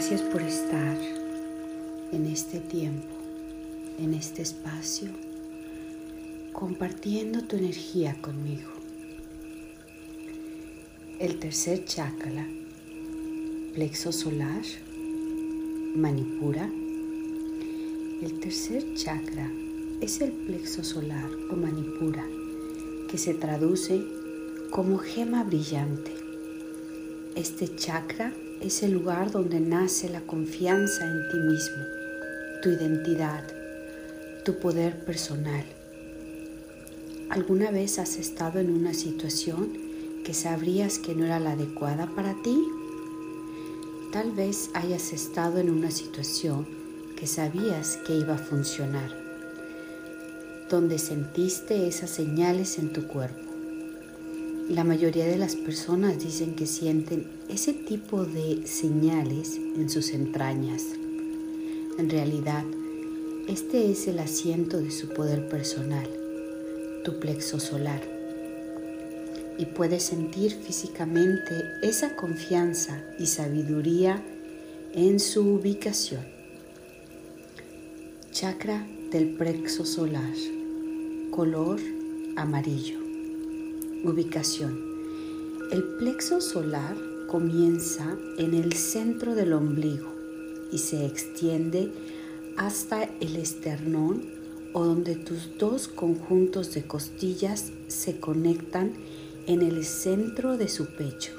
Gracias por estar en este tiempo, en este espacio, compartiendo tu energía conmigo. El tercer chakra, plexo solar, manipura. El tercer chakra es el plexo solar o manipura, que se traduce como gema brillante. Este chakra es el lugar donde nace la confianza en ti mismo, tu identidad, tu poder personal. ¿Alguna vez has estado en una situación que sabrías que no era la adecuada para ti? Tal vez hayas estado en una situación que sabías que iba a funcionar, donde sentiste esas señales en tu cuerpo la mayoría de las personas dicen que sienten ese tipo de señales en sus entrañas. En realidad, este es el asiento de su poder personal, tu plexo solar. Y puedes sentir físicamente esa confianza y sabiduría en su ubicación. Chakra del plexo solar, color amarillo. Ubicación. El plexo solar comienza en el centro del ombligo y se extiende hasta el esternón o donde tus dos conjuntos de costillas se conectan en el centro de su pecho.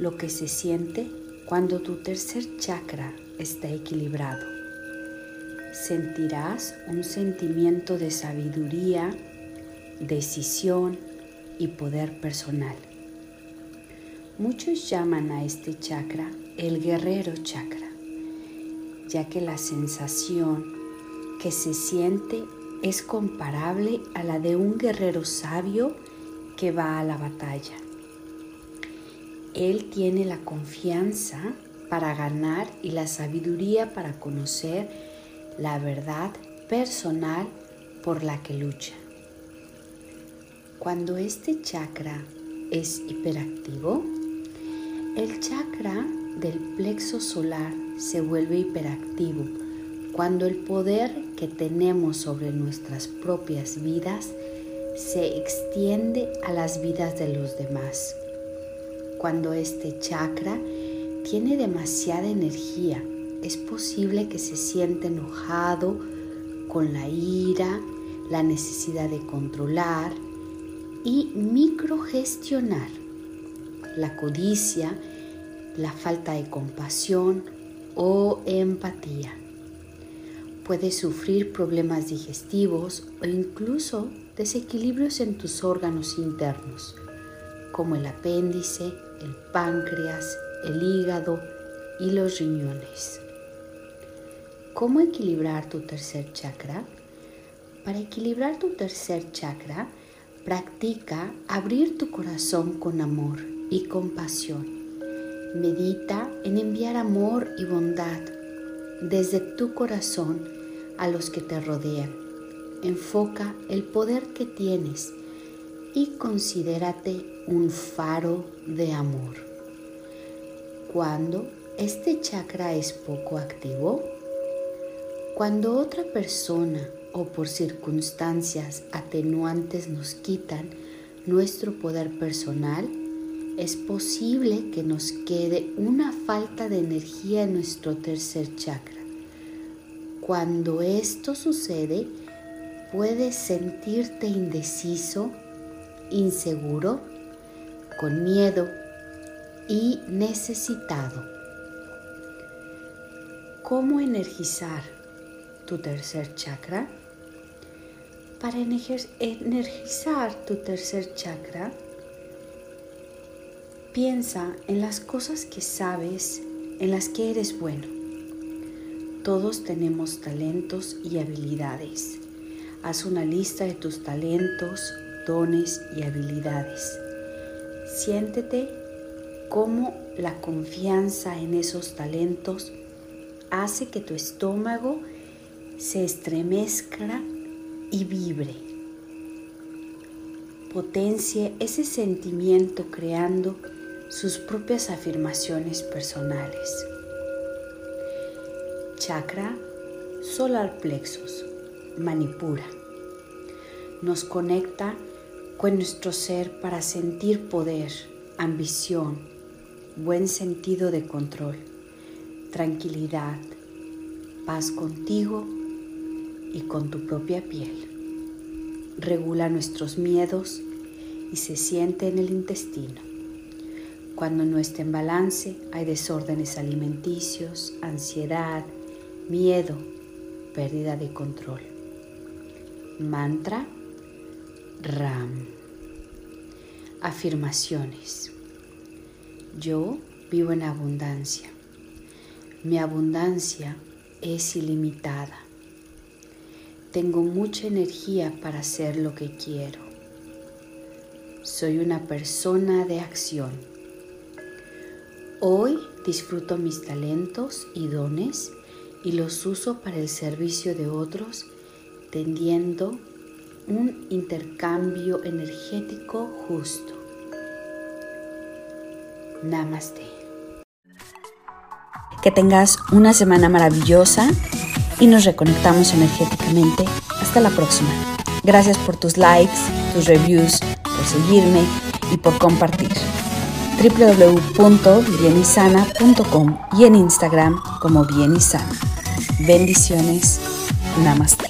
Lo que se siente cuando tu tercer chakra está equilibrado. Sentirás un sentimiento de sabiduría, decisión y poder personal. Muchos llaman a este chakra el guerrero chakra, ya que la sensación que se siente es comparable a la de un guerrero sabio que va a la batalla. Él tiene la confianza para ganar y la sabiduría para conocer la verdad personal por la que lucha. Cuando este chakra es hiperactivo, el chakra del plexo solar se vuelve hiperactivo cuando el poder que tenemos sobre nuestras propias vidas se extiende a las vidas de los demás. Cuando este chakra tiene demasiada energía, es posible que se sienta enojado con la ira, la necesidad de controlar, y microgestionar la codicia, la falta de compasión o empatía. Puedes sufrir problemas digestivos o incluso desequilibrios en tus órganos internos, como el apéndice, el páncreas, el hígado y los riñones. ¿Cómo equilibrar tu tercer chakra? Para equilibrar tu tercer chakra, Practica abrir tu corazón con amor y compasión. Medita en enviar amor y bondad desde tu corazón a los que te rodean. Enfoca el poder que tienes y considérate un faro de amor. Cuando este chakra es poco activo, cuando otra persona o por circunstancias atenuantes nos quitan nuestro poder personal, es posible que nos quede una falta de energía en nuestro tercer chakra. Cuando esto sucede, puedes sentirte indeciso, inseguro, con miedo y necesitado. ¿Cómo energizar tu tercer chakra? Para energizar tu tercer chakra, piensa en las cosas que sabes en las que eres bueno. Todos tenemos talentos y habilidades. Haz una lista de tus talentos, dones y habilidades. Siéntete cómo la confianza en esos talentos hace que tu estómago se estremezca y vibre. Potencie ese sentimiento creando sus propias afirmaciones personales. Chakra solar plexus, manipura. Nos conecta con nuestro ser para sentir poder, ambición, buen sentido de control, tranquilidad, paz contigo y con tu propia piel. Regula nuestros miedos y se siente en el intestino. Cuando no está en balance hay desórdenes alimenticios, ansiedad, miedo, pérdida de control. Mantra Ram. Afirmaciones. Yo vivo en abundancia. Mi abundancia es ilimitada. Tengo mucha energía para hacer lo que quiero. Soy una persona de acción. Hoy disfruto mis talentos y dones y los uso para el servicio de otros, tendiendo un intercambio energético justo. Namaste. Que tengas una semana maravillosa y nos reconectamos energéticamente. Hasta la próxima. Gracias por tus likes, tus reviews, por seguirme y por compartir. www.bienisana.com y en Instagram como Bienisana. Bendiciones. Namaste.